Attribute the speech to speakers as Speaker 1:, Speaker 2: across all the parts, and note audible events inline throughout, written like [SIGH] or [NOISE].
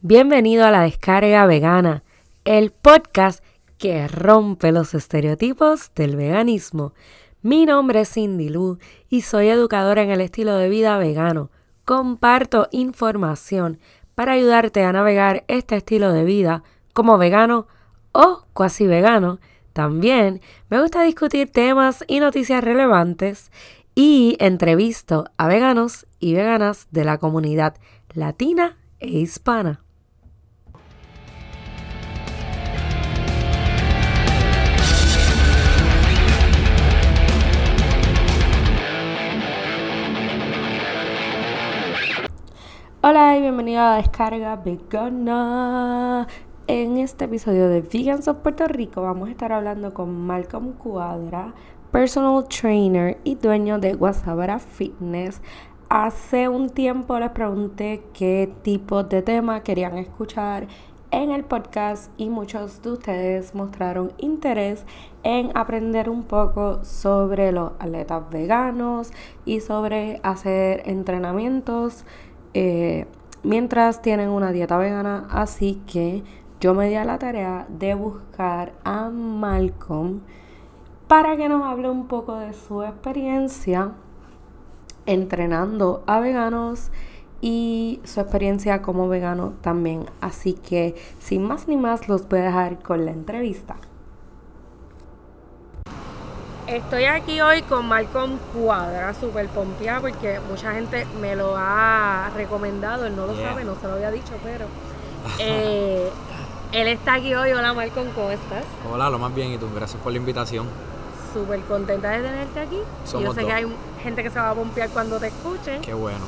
Speaker 1: Bienvenido a la descarga vegana, el podcast que rompe los estereotipos del veganismo. Mi nombre es Cindy Lu y soy educadora en el estilo de vida vegano. Comparto información para ayudarte a navegar este estilo de vida como vegano o cuasi vegano. También me gusta discutir temas y noticias relevantes y entrevisto a veganos y veganas de la comunidad latina e hispana. Hola y bienvenido a descarga vegana. En este episodio de Vegans of Puerto Rico vamos a estar hablando con Malcolm Cuadra, personal trainer y dueño de Guasabara Fitness. Hace un tiempo les pregunté qué tipo de tema querían escuchar en el podcast y muchos de ustedes mostraron interés en aprender un poco sobre los atletas veganos y sobre hacer entrenamientos eh, mientras tienen una dieta vegana. Así que yo me di a la tarea de buscar a Malcolm para que nos hable un poco de su experiencia entrenando a veganos y su experiencia como vegano también. Así que sin más ni más los voy a dejar con la entrevista. Estoy aquí hoy con Malcolm Cuadra, super pompeada porque mucha gente me lo ha recomendado, él no lo sabe, no se lo había dicho, pero [LAUGHS] eh, él está aquí hoy. Hola Malcolm, ¿cómo estás?
Speaker 2: Hola, lo más bien, ¿y tú? Gracias por la invitación.
Speaker 1: Súper contenta de tenerte aquí. Yo sé que hay gente que se va a pompear cuando te escuche.
Speaker 2: Qué bueno.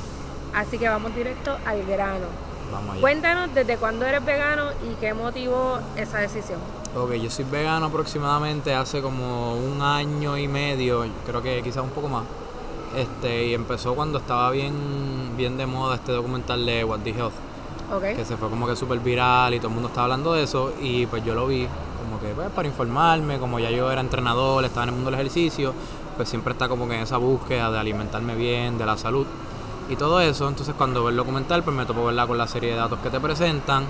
Speaker 1: Así que vamos directo al grano.
Speaker 2: Vamos allá.
Speaker 1: Cuéntanos desde cuándo eres vegano y qué motivó esa decisión.
Speaker 2: Ok, yo soy vegano aproximadamente hace como un año y medio, creo que quizás un poco más. Este, y empezó cuando estaba bien, bien de moda este documental de What the Health.
Speaker 1: Okay.
Speaker 2: Que se fue como que súper viral y todo el mundo estaba hablando de eso. Y pues yo lo vi como que pues, para informarme, como ya yo era entrenador, estaba en el mundo del ejercicio, pues siempre está como que en esa búsqueda de alimentarme bien, de la salud y todo eso. Entonces cuando veo el documental, pues me topo verla con la serie de datos que te presentan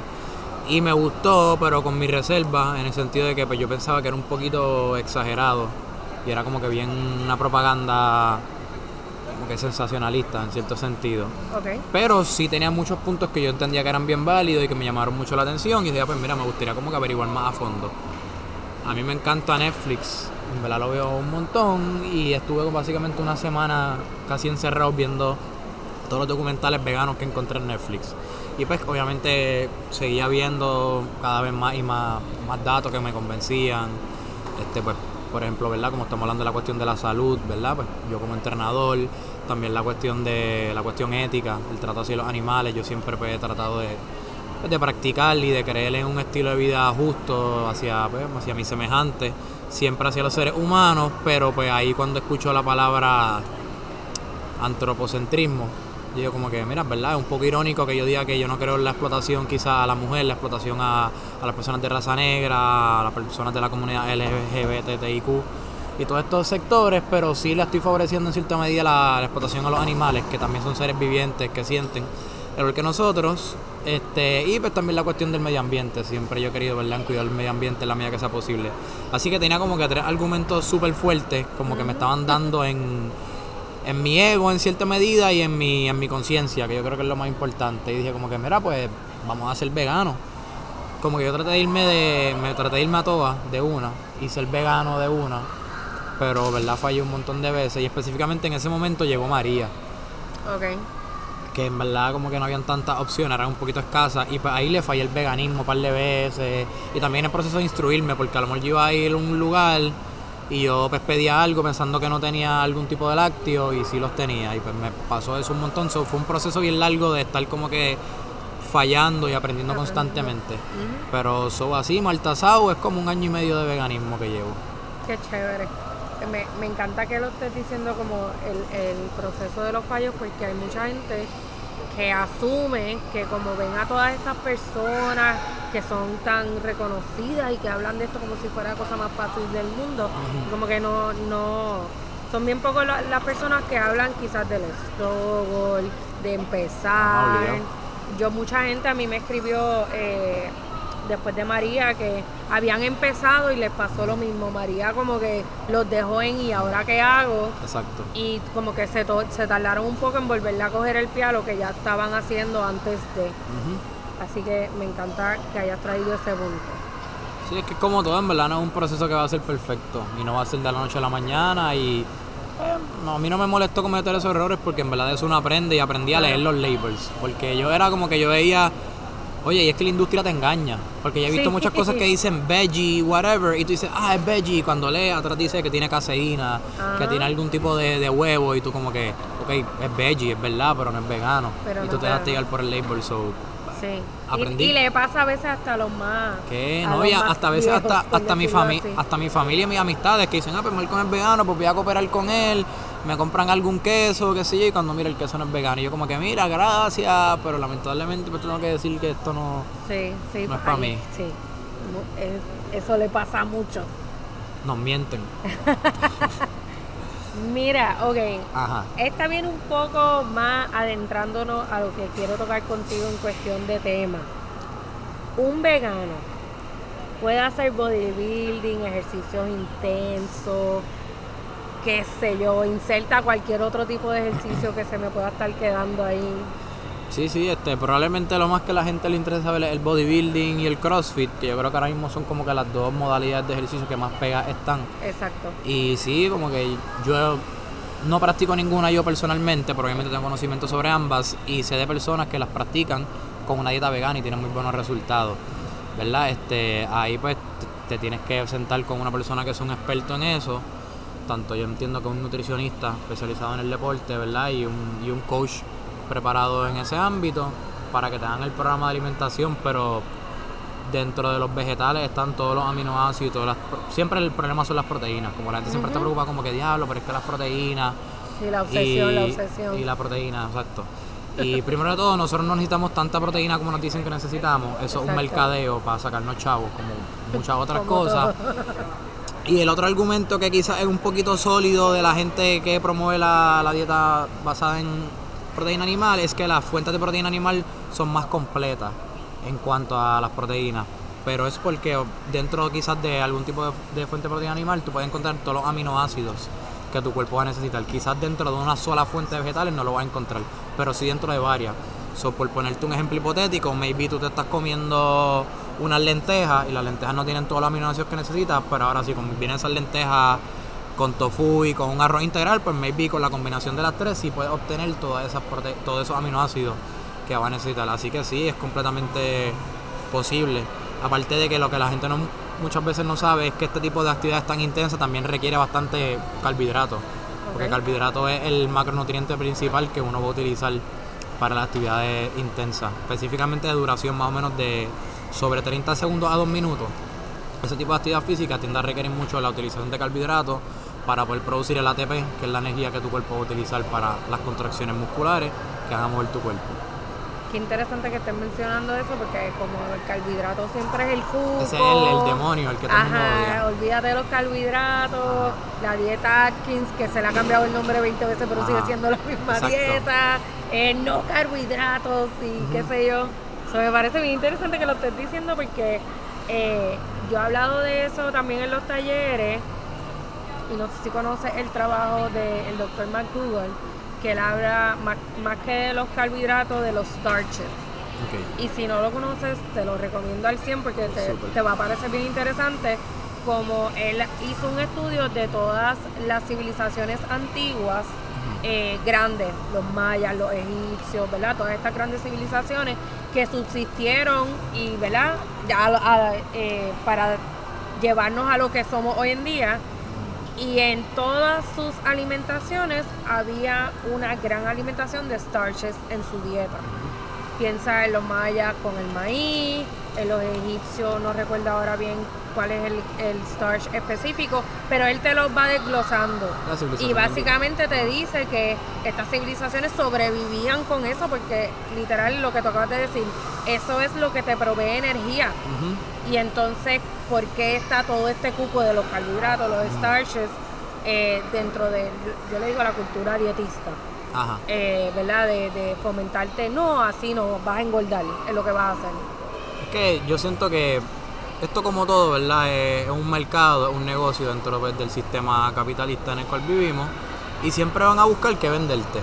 Speaker 2: y me gustó, pero con mi reserva, en el sentido de que pues, yo pensaba que era un poquito exagerado y era como que bien una propaganda como que sensacionalista en cierto sentido.
Speaker 1: Okay.
Speaker 2: Pero sí tenía muchos puntos que yo entendía que eran bien válidos y que me llamaron mucho la atención y decía, pues mira, me gustaría como que averiguar más a fondo. A mí me encanta Netflix, en verdad lo veo un montón y estuve básicamente una semana casi encerrado viendo todos los documentales veganos que encontré en Netflix. Y pues obviamente seguía viendo cada vez más y más, más datos que me convencían. Este, pues, por ejemplo, ¿verdad? Como estamos hablando de la cuestión de la salud, ¿verdad? Pues yo como entrenador, también la cuestión de la cuestión ética, el trato hacia los animales, yo siempre pues, he tratado de, pues, de practicar y de creer en un estilo de vida justo hacia, pues, hacia mis semejantes, siempre hacia los seres humanos, pero pues ahí cuando escucho la palabra antropocentrismo, yo digo como que, mira, ¿verdad? Es un poco irónico que yo diga que yo no creo en la explotación quizá a la mujer, la explotación a, a las personas de raza negra, a las personas de la comunidad LGBTIQ y todos estos sectores, pero sí le estoy favoreciendo en cierta medida la, la, explotación a los animales, que también son seres vivientes, que sienten, igual que nosotros, este, y pues también la cuestión del medio ambiente, siempre yo he querido, ¿verdad?, cuidar el medio ambiente en la medida que sea posible. Así que tenía como que tres argumentos súper fuertes, como que me estaban dando en en mi ego en cierta medida y en mi, en mi conciencia, que yo creo que es lo más importante. Y dije como que, mira, pues vamos a ser veganos. Como que yo traté de irme de, me traté de irme a todas de una y ser vegano de una. Pero verdad fallé un montón de veces y específicamente en ese momento llegó María.
Speaker 1: Ok.
Speaker 2: Que en verdad como que no habían tantas opciones, eran un poquito escasas. Y pues ahí le fallé el veganismo un par de veces. Y también el proceso de instruirme, porque a lo mejor yo iba a ir a un lugar y yo pues pedía algo pensando que no tenía algún tipo de lácteo y sí los tenía y pues me pasó eso un montón. So, fue un proceso bien largo de estar como que fallando y aprendiendo constantemente. Pero eso así, Maltasau es como un año y medio de veganismo que llevo.
Speaker 1: Qué chévere. Me, me encanta que lo estés diciendo como el, el proceso de los fallos porque hay mucha gente que asume que como ven a todas estas personas que son tan reconocidas y que hablan de esto como si fuera la cosa más fácil del mundo, como que no, no, son bien pocos las personas que hablan quizás del struggle, de empezar, yo mucha gente a mí me escribió eh, después de María que habían empezado y les pasó lo mismo. María como que los dejó en y ahora qué hago.
Speaker 2: Exacto.
Speaker 1: Y como que se, se tardaron un poco en volverle a coger el pie a lo que ya estaban haciendo antes de. Así que me encanta que hayas traído ese punto.
Speaker 2: Sí, es que como todo, en verdad no es un proceso que va a ser perfecto y no va a ser de la noche a la mañana y eh, no, a mí no me molestó cometer esos errores porque en verdad eso uno aprende y aprendí a leer los labels. Porque yo era como que yo veía, oye, y es que la industria te engaña. Porque ya he visto muchas cosas que dicen veggie, whatever, y tú dices, ah, es veggie. Y cuando lees, atrás dice que tiene caseína, que tiene algún tipo de, huevo, y tú como que, ok, es veggie, es verdad, pero no es vegano. y tú te das llegar por el label, so
Speaker 1: Sí. Aprendí. Y, le pasa a veces hasta los más.
Speaker 2: ¿Qué? No, y hasta a veces hasta, hasta mi familia, hasta mi familia y mis amistades que dicen, ah, pues con es vegano, pues voy a cooperar con él, me compran algún queso, qué sé yo, y cuando mira el queso no es vegano. Y yo como que, mira, gracias, pero lamentablemente pues tengo que decir que esto no,
Speaker 1: sí, sí,
Speaker 2: no es para mí.
Speaker 1: Sí, eso le pasa mucho.
Speaker 2: Nos mienten. [LAUGHS]
Speaker 1: Mira, ok. Ajá. Esta viene un poco más adentrándonos a lo que quiero tocar contigo en cuestión de tema. Un vegano puede hacer bodybuilding, ejercicios intensos, qué sé yo, inserta cualquier otro tipo de ejercicio que se me pueda estar quedando ahí.
Speaker 2: Sí, sí, este, probablemente lo más que a la gente le interesa saber es el bodybuilding y el crossfit, que yo creo que ahora mismo son como que las dos modalidades de ejercicio que más pegas están.
Speaker 1: Exacto.
Speaker 2: Y sí, como que yo no practico ninguna yo personalmente, pero obviamente tengo conocimiento sobre ambas y sé de personas que las practican con una dieta vegana y tienen muy buenos resultados. ¿Verdad? Este, ahí pues te tienes que sentar con una persona que es un experto en eso. Tanto yo entiendo que un nutricionista especializado en el deporte, ¿verdad? Y un, y un coach preparados en ese ámbito para que te el programa de alimentación, pero dentro de los vegetales están todos los aminoácidos y todas las... Siempre el problema son las proteínas, como la gente siempre está preocupada como que diablo, pero es que las proteínas...
Speaker 1: La obsesión, la obsesión.
Speaker 2: Y la proteína, exacto. Y primero de todo, nosotros no necesitamos tanta proteína como nos dicen que necesitamos. Eso es un mercadeo para sacarnos chavos, como muchas otras cosas. Y el otro argumento que quizás es un poquito sólido de la gente que promueve la, la dieta basada en proteína animal es que las fuentes de proteína animal son más completas en cuanto a las proteínas. Pero es porque dentro quizás de algún tipo de, fuente de proteína animal tú puedes encontrar todos los aminoácidos que tu cuerpo va a necesitar. Quizás dentro de una sola fuente de vegetales no lo vas a encontrar, pero sí dentro de varias. So, por ponerte un ejemplo hipotético, maybe tú te estás comiendo unas lentejas y las lentejas no tienen todos los aminoácidos que necesitas, pero ahora sí, como vienen esas lentejas con tofu y con un arroz integral, pues maybe con la combinación de las tres sí puedes obtener todas esas todos esos aminoácidos que va a necesitar. Así que sí, es completamente posible. Aparte de que lo que la gente no, muchas veces no sabe es que este tipo de actividades tan intensas también requiere bastante carbohidratos. Porque carbohidrato es el macronutriente principal que uno va a utilizar para las actividades intensas. Específicamente de duración más o menos de sobre 30 segundos a 2 minutos. Ese tipo de actividad física tiende a requerir mucho la utilización de carbohidratos para poder producir el ATP, que es la energía que tu cuerpo va a utilizar para las contracciones musculares que van a mover tu cuerpo.
Speaker 1: Qué interesante que estén mencionando eso, porque como el carbohidrato siempre es el cubo.
Speaker 2: Ese es el, demonio, el que
Speaker 1: Ajá, olvídate de los carbohidratos, la dieta Atkins, que se le ha cambiado el nombre 20 veces, pero sigue siendo la misma dieta, eh, no carbohidratos y qué sé yo. Eso me parece bien interesante que lo estés diciendo porque eh, yo he hablado de eso también en los talleres y no sé si conoces el trabajo del doctor McDougall, que él habla más, que de los carbohidratos, de los starches. Y si no lo conoces, te lo recomiendo al 100 porque te, va a parecer bien interesante como él hizo un estudio de todas las civilizaciones antiguas eh, grandes, los mayas, los egipcios, ¿verdad? Todas estas grandes civilizaciones que subsistieron y, ¿verdad? Eh, para llevarnos a lo que somos hoy en día y en todas sus alimentaciones había una gran alimentación de starches en su dieta. Piensa en los mayas con el maíz, en los egipcios, no recuerdo ahora bien cuál es el, starch específico, pero él te los va desglosando. Y básicamente te dice que estas civilizaciones sobrevivían con eso, porque literal lo que tú acabas de decir, eso es lo que te provee energía. Y entonces, ¿por qué está todo este cupo de los carbohidratos, los starches, eh, dentro de, yo le digo, la cultura dietista?
Speaker 2: Ajá.
Speaker 1: eh, ¿verdad? De, de fomentarte, no, así no, vas a engordar, es lo que vas a hacer.
Speaker 2: Es que yo siento que esto como todo, ¿verdad? Es un mercado, es un negocio dentro pues, del sistema capitalista en el cual vivimos y siempre van a buscar qué venderte.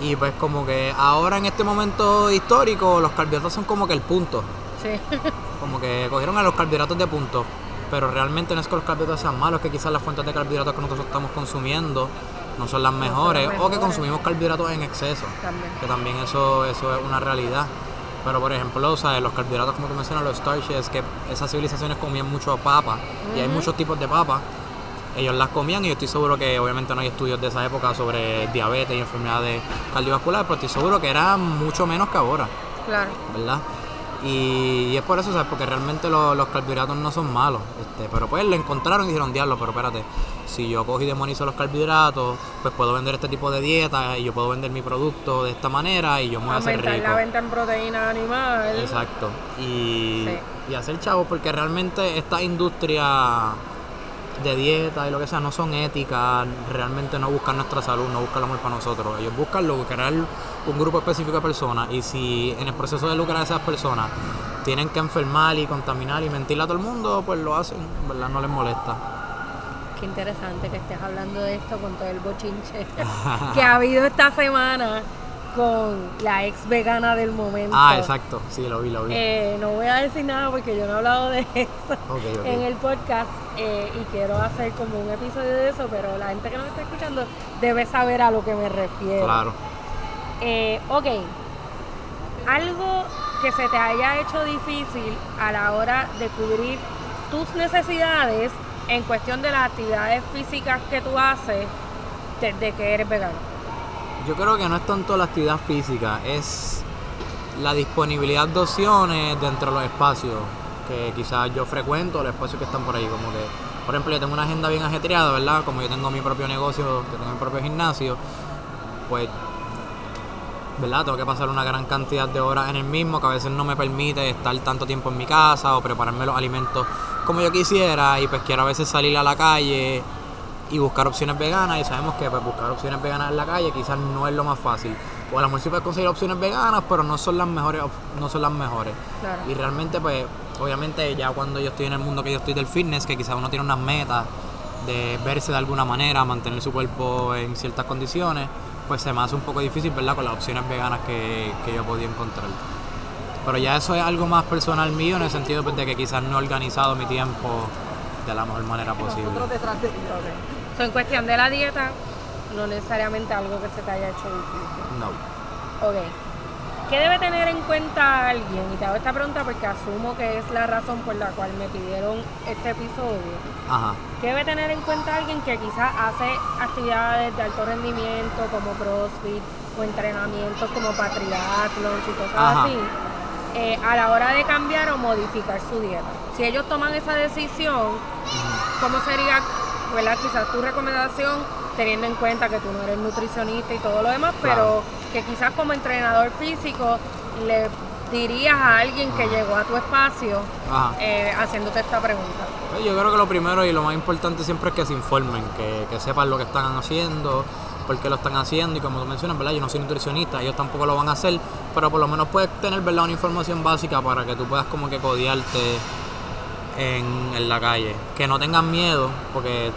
Speaker 2: Y pues como que ahora en este momento histórico los carbohidratos son como que el punto.
Speaker 1: Sí. [LAUGHS]
Speaker 2: Como que cogieron a los carbohidratos de punto. Pero realmente no es que los carbohidratos sean malos, es que quizás las fuentes de carbohidratos que nosotros estamos consumiendo no son las
Speaker 1: son
Speaker 2: mejores. O que consumimos carbohidratos en exceso.
Speaker 1: También.
Speaker 2: Que también eso, eso es una realidad. Pero por ejemplo, o sea, los carbohidratos como tú mencionas, los starches, que esas civilizaciones comían mucho papa. Y hay muchos tipos de papa. Ellos las comían y yo estoy seguro que obviamente no hay estudios de esa época sobre diabetes y enfermedades cardiovasculares, pero estoy seguro que era mucho menos que ahora.
Speaker 1: Claro.
Speaker 2: ¿verdad? Y, y es por eso, ¿sabes? Porque realmente lo- los carbohidratos no son malos. Este, pero pues lo encontraron y dijeron, diablo, pero espérate, si yo cojo y demonizo los carbohidratos, pues puedo vender este tipo de dieta y yo puedo vender mi producto de esta manera y yo me voy a hacer rico.
Speaker 1: la venta en proteína animal.
Speaker 2: Exacto. Y,
Speaker 1: Sí.
Speaker 2: y hacer chavos, porque realmente esta industria de dieta y lo que sea no son éticas, realmente no buscan nuestra salud, no buscan el amor para nosotros. Ellos buscan lucrar un grupo específico de personas y si en el proceso de lucrar a esas personas tienen que enfermar y contaminar y mentirle a todo el mundo, pues lo hacen, ¿verdad? No les molesta.
Speaker 1: Qué interesante que estés hablando de esto con todo el bochinche [LAUGHS] que ha habido esta semana con la ex vegana del momento.
Speaker 2: Ah, exacto, sí, lo vi, lo vi.
Speaker 1: Eh, no voy a decir nada porque yo no he hablado de eso en el podcast eh, y quiero hacer como un episodio de eso, pero la gente que nos está escuchando debe saber a lo que me refiero.
Speaker 2: Claro.
Speaker 1: Eh, ok, algo que se te haya hecho difícil a la hora de cubrir tus necesidades en cuestión de las actividades físicas que tú haces desde que eres vegano.
Speaker 2: Yo creo que no es tanto la actividad física, es la disponibilidad de opciones dentro de los espacios que quizás yo frecuento, los espacios que están por ahí. Como que, por ejemplo, yo tengo una agenda bien ajetreada, ¿verdad? Como yo tengo mi propio negocio, que tengo mi propio gimnasio, pues, ¿verdad? Tengo que pasar una gran cantidad de horas en el mismo, que a veces no me permite estar tanto tiempo en mi casa o prepararme los alimentos como yo quisiera. Y pues quiero a veces salir a la calle y buscar opciones veganas y sabemos que pues, buscar opciones veganas en la calle quizás no es lo más fácil. O a lo mejor sí puedes conseguir opciones veganas, pero no son las mejores, no son las mejores.
Speaker 1: Claro.
Speaker 2: Y realmente pues obviamente ya cuando yo estoy en el mundo que yo estoy del fitness, que quizás uno tiene unas metas de verse de alguna manera, mantener su cuerpo en ciertas condiciones, pues se me hace un poco difícil, ¿verdad? Con las opciones veganas que, que yo he podido encontrar. Pero ya eso es algo más personal mío en el sentido pues, de que quizás no he organizado mi tiempo de la mejor manera posible.
Speaker 1: So, en cuestión de la dieta, no necesariamente algo que se te haya hecho difícil.
Speaker 2: No.
Speaker 1: Ok. ¿Qué debe tener en cuenta alguien? Y te hago esta pregunta porque asumo que es la razón por la cual me pidieron este episodio.
Speaker 2: Ajá.
Speaker 1: ¿Qué debe tener en cuenta alguien que quizás hace actividades de alto rendimiento como CrossFit o entrenamientos como para triatlons y cosas
Speaker 2: Ajá.
Speaker 1: así? Eh, a la hora de cambiar o modificar su dieta. Si ellos toman esa decisión, ¿cómo sería, verdad? Quizás tu recomendación, teniendo en cuenta que tú no eres nutricionista y todo lo demás, pero que quizás como entrenador físico le dirías a alguien que llegó a tu espacio eh, haciéndote esta pregunta.
Speaker 2: Pues Yo creo que lo primero y lo más importante siempre es que se informen, que, que sepan lo que están haciendo, por qué lo están haciendo y como tú mencionas, ¿verdad? Yo no soy nutricionista, ellos tampoco lo van a hacer, pero por lo menos puedes tener, ¿verdad? Una información básica para que tú puedas como que codiarte en, en la calle. Que no tengan miedo, porque...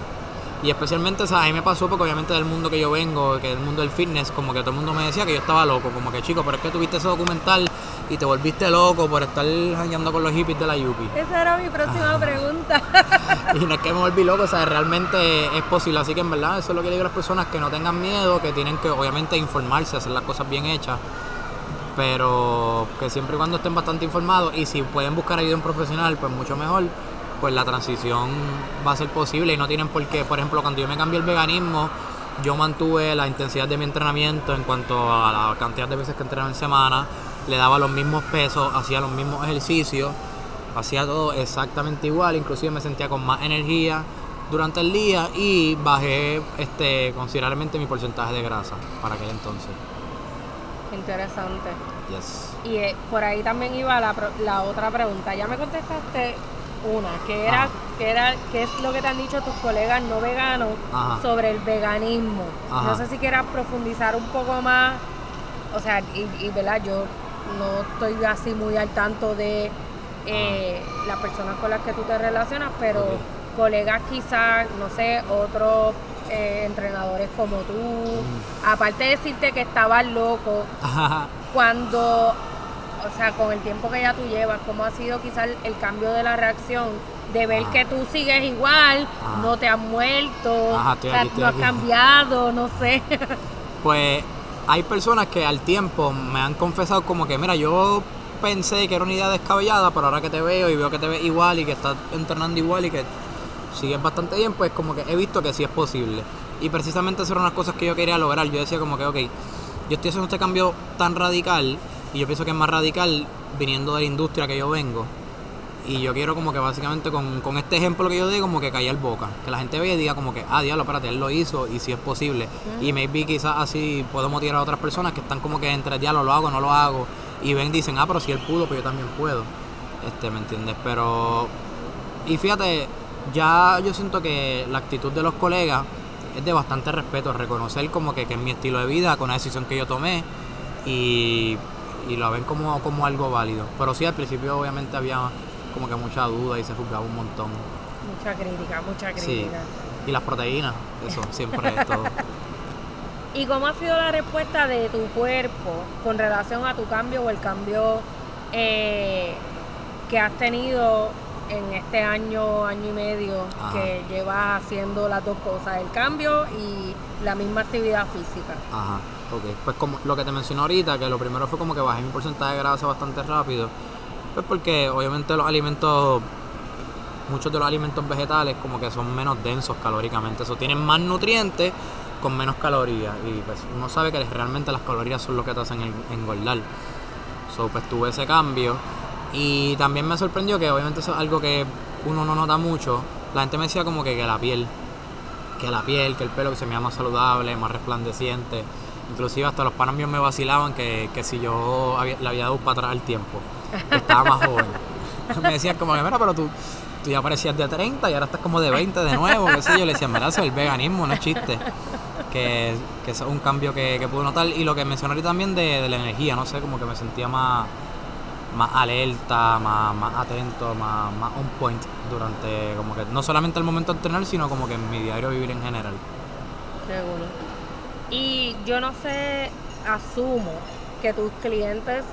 Speaker 2: Y especialmente, o sea, a mí me pasó porque obviamente del mundo que yo vengo, que del mundo del fitness, como que todo el mundo me decía que yo estaba loco, como que chico, pero es que tuviste ese documental y te volviste loco por estar jangueando con los hippies de la Yupi.
Speaker 1: Esa era mi próxima pregunta. [LAUGHS]
Speaker 2: Y no es que me volví loco, o sea, realmente es posible. Así que en verdad, eso es lo que digo a las personas, que no tengan miedo, que tienen que obviamente informarse, hacer las cosas bien hechas, pero que siempre y cuando estén bastante informados y si pueden buscar ayuda en profesional, pues mucho mejor, pues la transición va a ser posible y no tienen por qué, por ejemplo, cuando yo me cambié el veganismo, yo mantuve la intensidad de mi entrenamiento en cuanto a la cantidad de veces que entrenaba en semana, le daba los mismos pesos, hacía los mismos ejercicios, hacía todo exactamente igual, inclusive me sentía con más energía durante el día y bajé este considerablemente mi porcentaje de grasa para aquel entonces.
Speaker 1: Interesante.
Speaker 2: Yes.
Speaker 1: Y eh, por ahí también iba la, la otra pregunta. Ya me contestaste una, que era,
Speaker 2: Ajá.
Speaker 1: que era, qué es lo que te han dicho tus colegas no veganos
Speaker 2: Ajá.
Speaker 1: sobre el veganismo.
Speaker 2: Ajá.
Speaker 1: No sé si quieras profundizar un poco más, o sea, y, y, verdad, yo no estoy así muy al tanto de eh, las personas con las que tú te relacionas, pero colegas quizás, no sé, otros eh, entrenadores como tú,
Speaker 2: Mm.
Speaker 1: aparte de decirte que estabas loco, cuando, o sea, con el tiempo que ya tú llevas, ¿cómo ha sido quizás el, el cambio de la reacción? De ver
Speaker 2: Ah.
Speaker 1: que tú sigues igual,
Speaker 2: Ah.
Speaker 1: no te has muerto,
Speaker 2: Ajá, aquí, estoy
Speaker 1: no has cambiado, no sé. [LAUGHS]
Speaker 2: Pues hay personas que al tiempo me han confesado como que, mira, yo pensé que era una idea descabellada, pero ahora que te veo y veo que te ves igual y que estás entrenando igual y que sigues bastante bien, pues como que he visto que sí es posible. Y precisamente esas eran unas cosas que yo quería lograr. Yo decía como que, ok, yo estoy haciendo este cambio tan radical y yo pienso que es más radical viniendo de la industria que yo vengo. Y yo quiero como que básicamente con, con este ejemplo que yo di, como que callar boca. Que la gente vea y diga como que, ah, diablo, espérate, él lo hizo y si es posible. Y maybe quizás así puedo motivar a otras personas que están como que entre, diablo, lo hago, no lo hago. Y ven y dicen, ah, pero si él pudo, pues yo también puedo. Este, ¿me entiendes? Pero... Y fíjate, ya yo siento que la actitud de los colegas es de bastante respeto, reconocer como que, que es mi estilo de vida, con la decisión que yo tomé y, y lo ven como, como algo válido. Pero sí, al principio obviamente había como que mucha duda y se juzgaba un montón.
Speaker 1: Mucha crítica, mucha
Speaker 2: Sí.
Speaker 1: crítica.
Speaker 2: Y las proteínas, eso, siempre es todo. [LAUGHS]
Speaker 1: ¿Y cómo ha sido la respuesta de tu cuerpo con relación a tu cambio o el cambio eh, que has tenido en este año, año y medio
Speaker 2: Ajá.
Speaker 1: que llevas haciendo las dos cosas, el cambio y la misma actividad física?
Speaker 2: Ajá, ok. Pues como lo que te mencioné ahorita, que lo primero fue como que bajé mi porcentaje de grasa bastante rápido. Pues porque obviamente los alimentos, muchos de los alimentos vegetales como que son menos densos calóricamente. Eso tienen más nutrientes con menos calorías. Y pues uno sabe que realmente las calorías son lo que te hacen en- engordar. So, pues tuve ese cambio. Y también me sorprendió que obviamente eso es algo que uno no nota mucho. La gente me decía como que, que la piel, que la piel, que el pelo que se me más saludable, más resplandeciente. Inclusive hasta los panas míos me vacilaban que, que si yo había- le había dado para atrás el tiempo, estaba más joven. [LAUGHS] Me decían como que, mira, pero tú, tú ya parecías de 30 y ahora estás como de 20 de nuevo, qué sé yo. Le decía, mira, eso es el veganismo, no es chiste. Que, que es un cambio que, que pude notar. Y lo que mencioné también de, de la energía, no sé, como que me sentía más, más alerta, más, más atento, más, más on point durante, como que no solamente el momento de entrenar, sino como que en mi diario vivir en general.
Speaker 1: Seguro. Y yo no sé, asumo que tus clientes,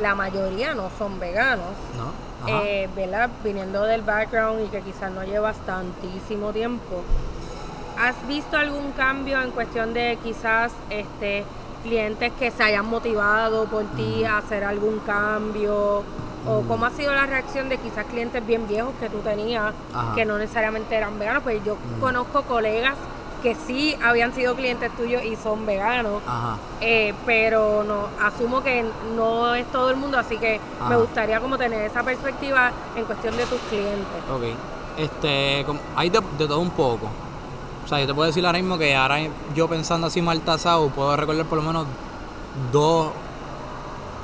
Speaker 1: la mayoría no son veganos.
Speaker 2: ¿No?
Speaker 1: Eh, ¿verdad? Viniendo del background y que quizás no llevas tantísimo tiempo, ¿has visto algún cambio en cuestión de quizás este clientes que se hayan motivado por ti a hacer algún cambio? ¿O
Speaker 2: Mm.
Speaker 1: cómo ha sido la reacción de quizás clientes bien viejos que tú tenías
Speaker 2: Ajá.
Speaker 1: que no necesariamente eran veganos? Pues yo
Speaker 2: Mm.
Speaker 1: conozco colegas que sí habían sido clientes tuyos y son veganos.
Speaker 2: Ajá.
Speaker 1: Eh, pero no asumo que no es todo el mundo, así que me gustaría como tener esa perspectiva en cuestión de tus clientes.
Speaker 2: Ok. Este, como- hay de, de todo un poco. O sea, yo te puedo decir ahora mismo que ahora yo pensando así mal tasado, puedo recordar por lo menos dos,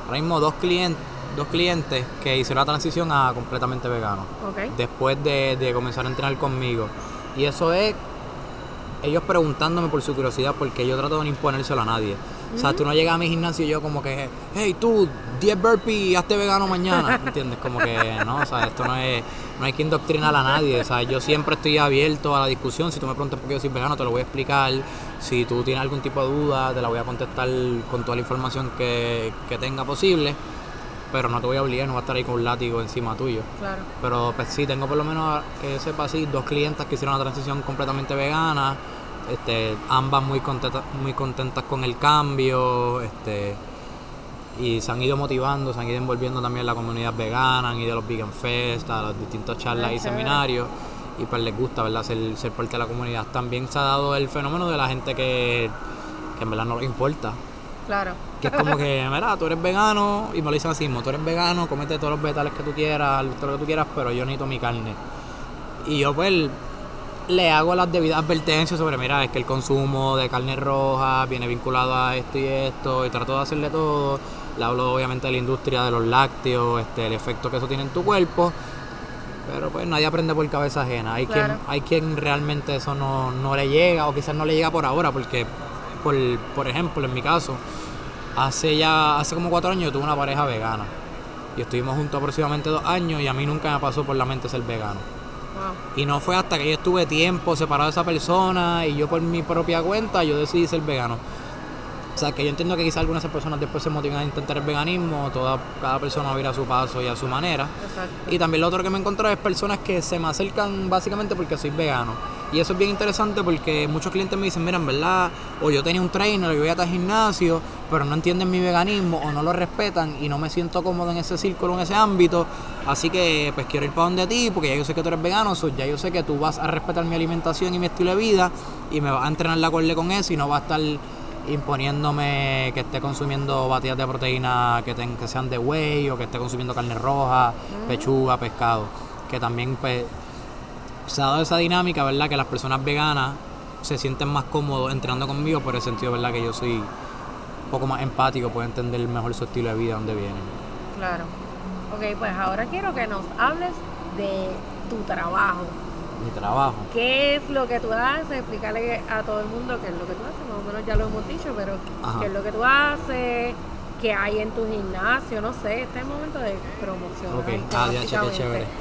Speaker 2: ahora mismo dos clientes, dos clientes que hicieron la transición a completamente vegano.
Speaker 1: ¿Ok?
Speaker 2: Después de, de comenzar a entrenar conmigo. Y eso es ellos preguntándome por su curiosidad porque yo trato de no imponérselo a nadie. O sea, tú no llegas a mi gimnasio y yo como que, hey tú, 10 burpees, hazte vegano mañana. ¿Me [LAUGHS] entiendes? Como que no, o sea, esto no es, no hay que indoctrinar a nadie. O sea, yo siempre estoy abierto a la discusión. Si tú me preguntas por qué yo soy vegano, te lo voy a explicar. Si tú tienes algún tipo de duda, te la voy a contestar con toda la información que, que tenga posible. Pero no te voy a obligar, no voy a estar ahí con un látigo encima tuyo.
Speaker 1: Claro.
Speaker 2: Pero pues sí, tengo por lo menos, que sepa así, dos clientas que hicieron la transición completamente vegana. Este, ambas muy contentas, muy contentas con el cambio. Este, y se han ido motivando, se han ido envolviendo también en la comunidad vegana, han ido a los Vegan Fest, a las distintas charlas y seminarios. Y pues les gusta, ¿verdad? Ser, ser parte de la comunidad. También se ha dado el fenómeno de la gente que, que en verdad no les importa.
Speaker 1: Claro.
Speaker 2: Que es como que, mira, tú eres vegano, y me lo dicen así mismo, tú eres vegano, comete todos los vegetales que tú quieras, todo lo que tú quieras, pero yo necesito mi carne. Y yo pues le hago las debidas advertencias sobre, mira, es que el consumo de carne roja viene vinculado a esto y esto, y trato de hacerle todo. Le hablo obviamente de la industria de los lácteos, este, el efecto que eso tiene en tu cuerpo. Pero pues nadie aprende por cabeza ajena. Hay,
Speaker 1: Claro.
Speaker 2: quien, hay quien realmente eso no, no le llega o quizás no le llega por ahora porque, por, por ejemplo, en mi caso, hace ya, hace como cuatro años yo tuve una pareja vegana. Y estuvimos juntos aproximadamente dos años y a mí nunca me pasó por la mente ser vegano.
Speaker 1: Wow.
Speaker 2: Y no fue hasta que yo estuve tiempo separado de esa persona y yo por mi propia cuenta yo decidí ser vegano. O sea, que yo entiendo que quizás algunas personas después se motivan a intentar el veganismo, toda, cada persona va a ir a su paso y a su manera.
Speaker 1: Exacto.
Speaker 2: Y también lo otro que me he encontrado es personas que se me acercan básicamente porque soy vegano. Y eso es bien interesante porque muchos clientes me dicen, mira, en verdad, o yo tenía un trainer, o yo voy a estar al gimnasio, pero no entienden mi veganismo o no lo respetan y no me siento cómodo en ese círculo, en ese ámbito. Así que pues quiero ir para donde ti porque ya yo sé que tú eres vegano, so, ya yo sé que tú vas a respetar mi alimentación y mi estilo de vida y me vas a entrenar la acorde con eso y no vas a estar imponiéndome que esté consumiendo batidas de proteína que, ten- que sean de whey o que esté consumiendo carne roja, pechuga, pescado. Que también pues se ha dado esa dinámica, ¿verdad? Que las personas veganas se sienten más cómodos entrenando conmigo por el sentido, ¿verdad? Que yo soy un poco más empático, puedo entender mejor su estilo de vida, dónde vienen.
Speaker 1: Claro. Ok, pues ahora quiero que nos hables de tu trabajo.
Speaker 2: Mi trabajo.
Speaker 1: ¿Qué es lo que tú haces? Explícale a todo el mundo qué es lo que tú haces. Más o menos ya lo hemos dicho, pero
Speaker 2: Ajá.
Speaker 1: qué es lo que tú haces, qué hay en tu gimnasio, no sé. Este es el momento de promoción.
Speaker 2: Ok, ah, ya, qué chévere. [LAUGHS]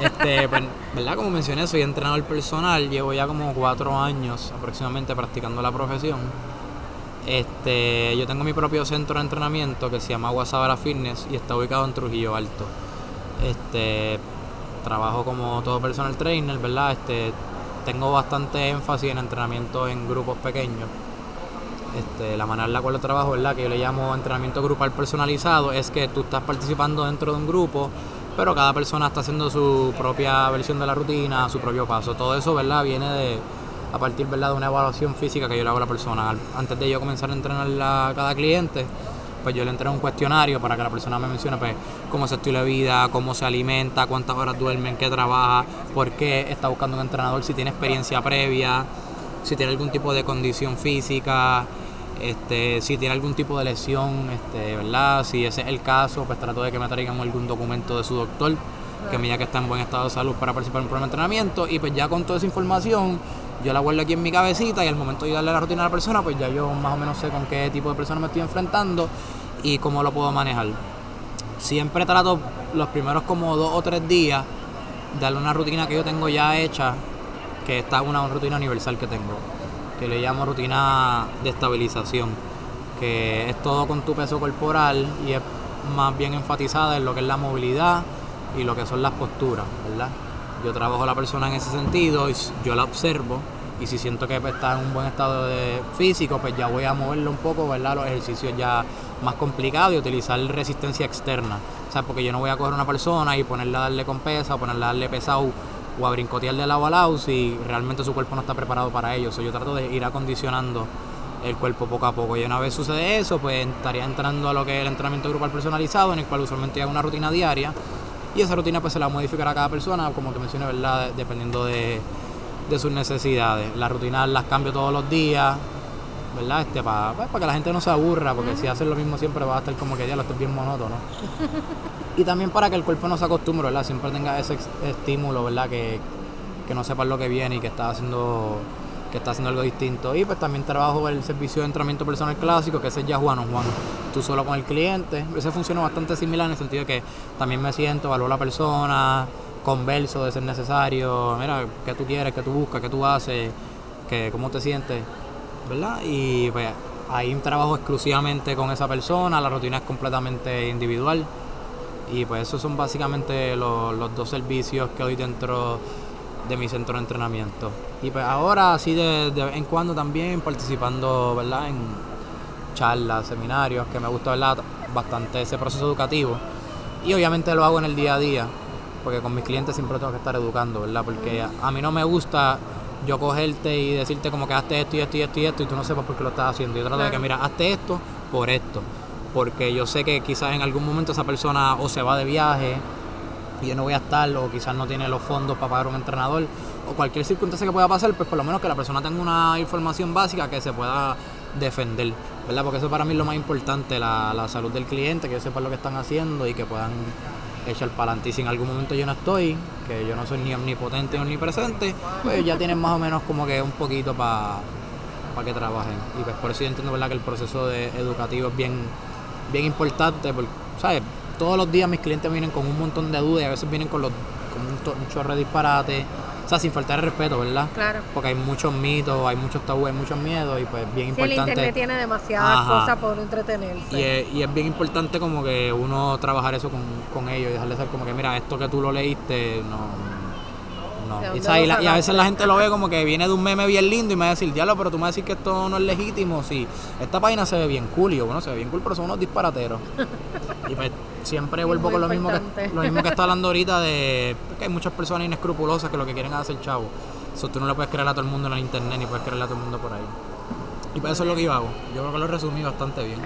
Speaker 2: Este, pues, ¿verdad? Como mencioné, soy entrenador personal, llevo ya como cuatro años aproximadamente practicando la profesión. Este, yo tengo mi propio centro de entrenamiento que se llama Guasabara Fitness y está ubicado en Trujillo Alto. Este, trabajo como todo personal trainer, ¿verdad? Este, tengo bastante énfasis en entrenamiento en grupos pequeños. Este, la manera en la cual yo trabajo, ¿verdad? Que yo le llamo entrenamiento grupal personalizado, es que tú estás participando dentro de un grupo, pero cada persona está haciendo su propia versión de la rutina, su propio paso. Todo eso, ¿verdad? Viene de a partir, ¿verdad? De una evaluación física que yo le hago a la persona. Antes de yo comenzar a entrenar a cada cliente, pues yo le entrego un cuestionario para que la persona me mencione pues, cómo es su estilo de vida, cómo se alimenta, cuántas horas duerme, qué trabaja, por qué está buscando un entrenador, si tiene experiencia previa, si tiene algún tipo de condición física, este, si tiene algún tipo de lesión, este, ¿verdad? Si ese es el caso, pues trato de que me traigan algún documento de su doctor que me diga que está en buen estado de salud para participar en un programa de entrenamiento y pues ya con toda esa información yo la guardo aquí en mi cabecita y al momento de darle la rutina a la persona pues ya yo más o menos sé con qué tipo de persona me estoy enfrentando y cómo lo puedo manejar. Siempre trato los primeros como dos o tres días darle una rutina que yo tengo ya hecha, que esta es una rutina universal que tengo, que le llamo rutina de estabilización, que es todo con tu peso corporal y es más bien enfatizada en lo que es la movilidad y lo que son las posturas, ¿verdad? Yo trabajo a la persona en ese sentido y yo la observo y si siento que pues, está en un buen estado de físico, pues ya voy a moverlo un poco, ¿verdad? Los ejercicios ya más complicados y utilizar resistencia externa. O sea, porque yo no voy a coger una persona y ponerla a darle con pesa, o ponerla a darle pesado o a brincotear de lado a lado si realmente su cuerpo no está preparado para ello. O sea, yo trato de ir acondicionando el cuerpo poco a poco. Y una vez sucede eso, pues estaría entrando a lo que es el entrenamiento grupal personalizado, en el cual usualmente hago una rutina diaria. Y esa rutina pues se la modificará a cada persona, como te mencioné, ¿verdad? Dependiendo de, de sus necesidades. Las rutinas las cambio todos los días, ¿verdad? Este, para, para que la gente no se aburra, porque si hacen lo mismo siempre va a estar como que ya lo estoy bien monótono. y también para que el cuerpo no se acostumbre, ¿verdad? Siempre tenga ese estímulo, ¿verdad? Que, que no sepan lo que viene y que está haciendo que está haciendo algo distinto. Y pues también trabajo el servicio de entrenamiento personal clásico, que ese es ya Juan o Juan, tú solo con el cliente. Ese funciona bastante similar en el sentido de que también me siento, evalúo a la persona, converso de ser necesario, mira, qué tú quieres, qué tú buscas, qué tú haces, que, cómo te sientes, ¿verdad? Y pues ahí trabajo exclusivamente con esa persona, la rutina es completamente individual. Y pues esos son básicamente los, los dos servicios que doy dentro de mi centro de entrenamiento. Y pues ahora así de, de vez en cuando también participando, ¿verdad? En charlas, seminarios, que me gusta, ¿verdad? Bastante ese proceso educativo. Y obviamente lo hago en el día a día, porque con mis clientes siempre tengo que estar educando, ¿verdad? Porque a, a mí no me gusta yo cogerte y decirte como que hazte esto y esto y esto y esto y tú no sepas por qué lo estás haciendo. Yo trato de que,
Speaker 1: Claro.
Speaker 2: mira, hazte esto por esto. Porque yo sé que quizás en algún momento esa persona o se va de viaje y yo no voy a estar, o quizás no tiene los fondos para pagar un entrenador, o cualquier circunstancia que pueda pasar, pues por lo menos que la persona tenga una información básica que se pueda defender, ¿verdad? Porque eso para mí es lo más importante, la, la salud del cliente, que ellos sepan lo que están haciendo y que puedan echar para adelante. Y si en algún momento yo no estoy, que yo no soy ni omnipotente ni omnipresente, pues ya tienen más o menos como que un poquito para que trabajen. Y pues por eso yo entiendo ¿verdad? que el proceso educativo es bien, bien importante, porque, ¿sabes? Todos los días mis clientes vienen con un montón de dudas y a veces vienen con, los, con un, chorro de disparates o sea, sin faltar el respeto, ¿verdad?
Speaker 1: Claro.
Speaker 2: Porque hay muchos mitos, hay muchos tabúes, hay muchos miedos y pues bien importante.
Speaker 1: el internet tiene demasiadas cosas por entretenerse.
Speaker 2: Y es, y es, bien importante como que uno trabajar eso con, con ellos y dejarle saber como que mira, esto que tú lo leíste no no. Y, a veces la gente lo ve como que viene de un meme bien lindo y me va a decir, diablo, pero tú me vas a decir que esto no es legítimo. Sí, esta página se ve bien cool. Y yo, bueno, se ve bien cool, pero son unos disparateros. [LAUGHS] y pues siempre vuelvo con lo mismo, que, lo mismo que está hablando ahorita de [LAUGHS] que hay muchas personas inescrupulosas que lo que quieren es hacer chavo. Eso tú no le puedes creer a todo el mundo en el internet ni puedes creerle a todo el mundo por ahí. Y pues eso es lo que yo hago. Yo creo que lo resumí bastante bien.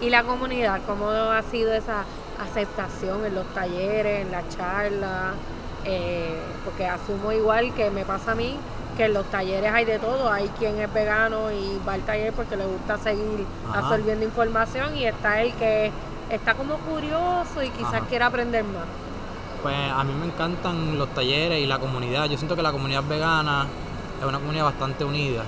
Speaker 1: ¿Y la comunidad? ¿Cómo ha sido esa aceptación en los talleres, en las charlas? Eh, porque asumo igual que me pasa a mí, que en los talleres hay de todo, hay quien es vegano y va al taller porque le gusta seguir absorbiendo información y está el que está como curioso y quizás quiera aprender más.
Speaker 2: Pues a mí me encantan los talleres y la comunidad. Yo siento que la comunidad vegana es una comunidad bastante unida.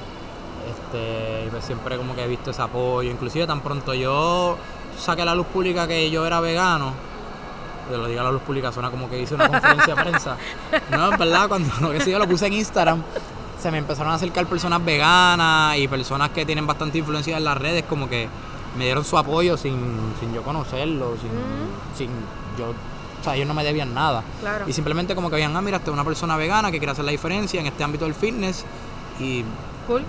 Speaker 2: Este, y pues siempre como que he visto ese apoyo. Inclusive tan pronto yo saqué a la luz pública que yo era vegano, de lo diga la luz pública, suena como que hice una conferencia de prensa. [LAUGHS] No, es verdad, cuando [LAUGHS] lo que yo lo puse en Instagram, se me empezaron a acercar personas veganas y personas que tienen bastante influencia en las redes, como que me dieron su apoyo sin, sin yo conocerlo, sin, sin yo o sea, ellos no me debían nada. Y simplemente como que veían, ah, mira, esta es una persona vegana que quiere hacer la diferencia en este ámbito del fitness y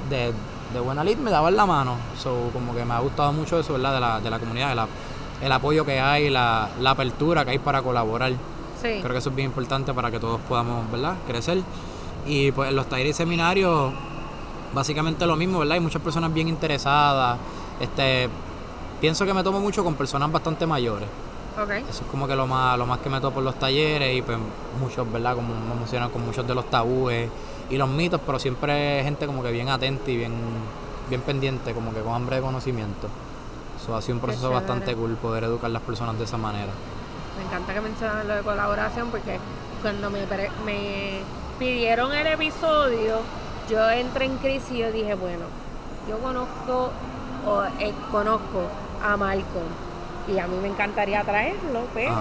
Speaker 2: de, de, buena lid me daban la mano. So, como que me ha gustado mucho eso, ¿verdad? De la, de la comunidad, de la, el apoyo que hay, la, la apertura que hay para colaborar.
Speaker 1: Sí.
Speaker 2: Creo que eso es bien importante para que todos podamos, ¿verdad? Crecer. Y pues en los talleres y seminarios, básicamente lo mismo, ¿verdad? Hay muchas personas bien interesadas. Este, pienso que me tomo mucho con personas bastante mayores.
Speaker 1: Okay.
Speaker 2: Eso es como que lo más, lo más que me topo en los talleres y pues muchos, ¿verdad? Como me emocionan con muchos de los tabúes y los mitos, pero siempre gente como que bien atenta y bien, bien pendiente, como que con hambre de conocimiento. Eso ha sido un proceso bastante cool poder educar a las personas de esa manera.
Speaker 1: Me encanta que mencionen lo de colaboración porque cuando me, me pidieron el episodio, yo entré en crisis y yo dije, bueno, yo conozco o eh, conozco a Malcolm y a mí me encantaría traerlo, pero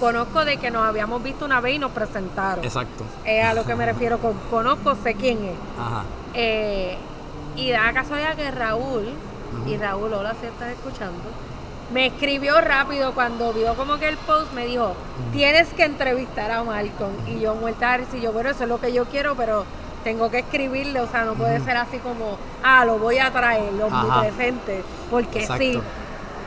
Speaker 1: conozco de que nos habíamos visto una vez y nos presentaron.
Speaker 2: Exacto.
Speaker 1: Es a lo que me refiero con conozco, sé quién es.
Speaker 2: Ajá.
Speaker 1: Eh, y da casualidad que Raúl, y Raúl, hola si estás escuchando, me escribió rápido cuando vio como que el post me dijo, tienes que entrevistar a Malcolm. Y yo muerta y yo, bueno, eso es lo que yo quiero, pero tengo que escribirle, o sea, no puede ser así como, ah, lo voy a traer, lo presente, porque sí.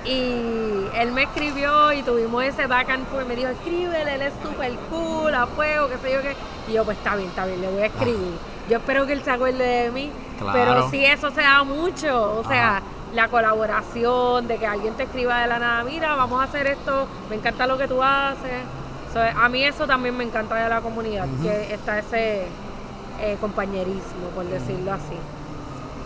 Speaker 1: Y él me escribió y tuvimos ese back and forth, me dijo, escríbele, él es súper cool, a fuego, qué sé yo qué. Y yo, pues está bien, está bien, le voy a escribir. Yo espero que él se acuerde de mí, pero sí eso se da mucho, o sea, la colaboración, de que alguien te escriba de la nada, mira, vamos a hacer esto, me encanta lo que tú haces. a mí eso también me encanta de la comunidad, que está ese eh, compañerismo, por decirlo así.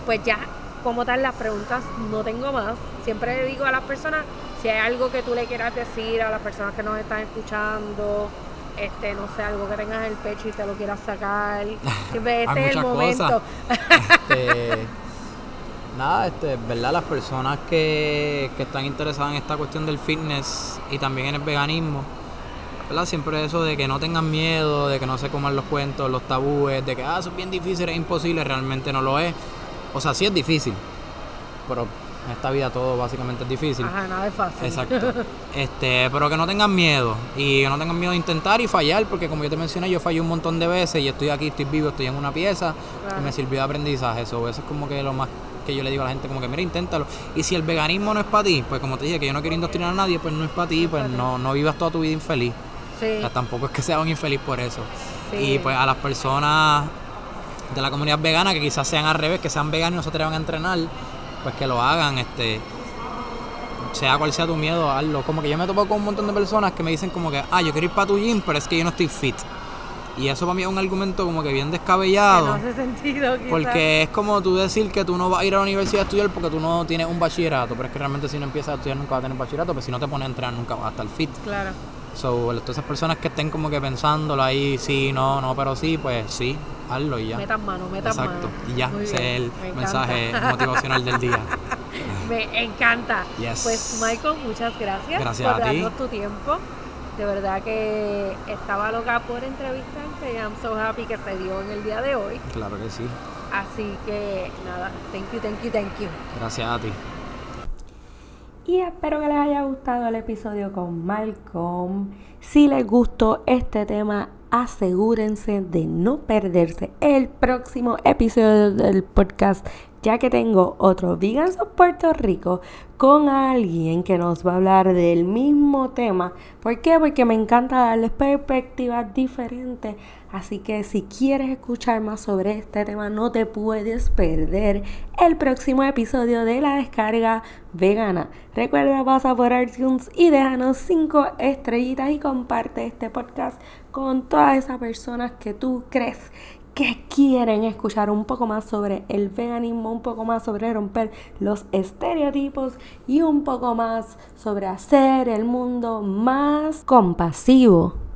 Speaker 1: Pues ya, como tal, las preguntas no tengo más. Siempre digo a las personas, si hay algo que tú le quieras decir a las personas que nos están escuchando, este, no sé, algo que tengas en el pecho y te lo quieras sacar. [LAUGHS] Este es el momento. [LAUGHS]
Speaker 2: este, nada, este, verdad, las personas que, que están interesadas en esta cuestión del fitness y también en el veganismo, ¿verdad? Siempre eso de que no tengan miedo, de que no se coman los cuentos, los tabúes, de que ah, eso es bien difícil, es imposible, realmente no lo es. O sea, sí es difícil, pero en esta vida todo básicamente es difícil.
Speaker 1: Ajá, nada es fácil.
Speaker 2: Exacto. [LAUGHS] este, pero que no tengan miedo y que no tengan miedo de intentar y fallar, porque como yo te mencioné, yo fallé un montón de veces y estoy aquí, estoy vivo, estoy en una pieza y me sirvió de aprendizaje. Eso, eso es como que lo más que yo le digo a la gente, como que mira, inténtalo. Y si el veganismo no es para ti, pues como te dije, que yo no quiero indoctrinar a nadie, pues no es para ti, pues no, no vivas toda tu vida infeliz. O sea, tampoco es que sea un infeliz por eso. Y pues a las personas de la comunidad vegana que quizás sean al revés, que sean veganos y no se atrevan a entrenar, pues que lo hagan, este sea cual sea tu miedo, hazlo. Como que yo me topo con un montón de personas que me dicen como que, ah, yo quiero ir para tu gym, pero es que yo no estoy fit. Y eso para mí es un argumento como que bien descabellado.
Speaker 1: no hace sentido,
Speaker 2: Porque es como tú decir que tú no vas a ir a la universidad a estudiar porque tú no tienes un bachillerato. Pero es que realmente si no empiezas a estudiar nunca vas a tener bachillerato, pero pues si no te pones a entrenar nunca vas a estar fit.
Speaker 1: Claro.
Speaker 2: So, todas esas personas que estén como que pensándolo ahí, sí, no, no, pero sí, pues sí, hazlo y ya.
Speaker 3: Metan mano, metan mano.
Speaker 2: Exacto, y ya, ese es el mensaje [LAUGHS] motivacional del día.
Speaker 3: Me encanta. Pues Michael, muchas gracias,
Speaker 2: gracias
Speaker 3: por
Speaker 2: darnos
Speaker 3: tu tiempo. De verdad que estaba loca por entrevistarte y I'm so happy que se dio en el día de hoy.
Speaker 2: Claro que sí.
Speaker 3: Así que nada, thank you, thank you, thank you.
Speaker 2: Gracias a ti.
Speaker 3: Y espero que les haya gustado el episodio con Malcolm. Si les gustó este tema, asegúrense de no perderse el próximo episodio del podcast, ya que tengo otro Vegans of Puerto Rico con alguien que nos va a hablar del mismo tema. ¿Por qué? Porque me encanta darles perspectivas diferentes Así que si quieres escuchar más sobre este tema, no te puedes perder el próximo episodio de la descarga vegana. Recuerda, pasa por iTunes y déjanos 5 estrellitas y comparte este podcast con todas esas personas que tú crees que quieren escuchar un poco más sobre el veganismo, un poco más sobre romper los estereotipos y un poco más sobre hacer el mundo más compasivo.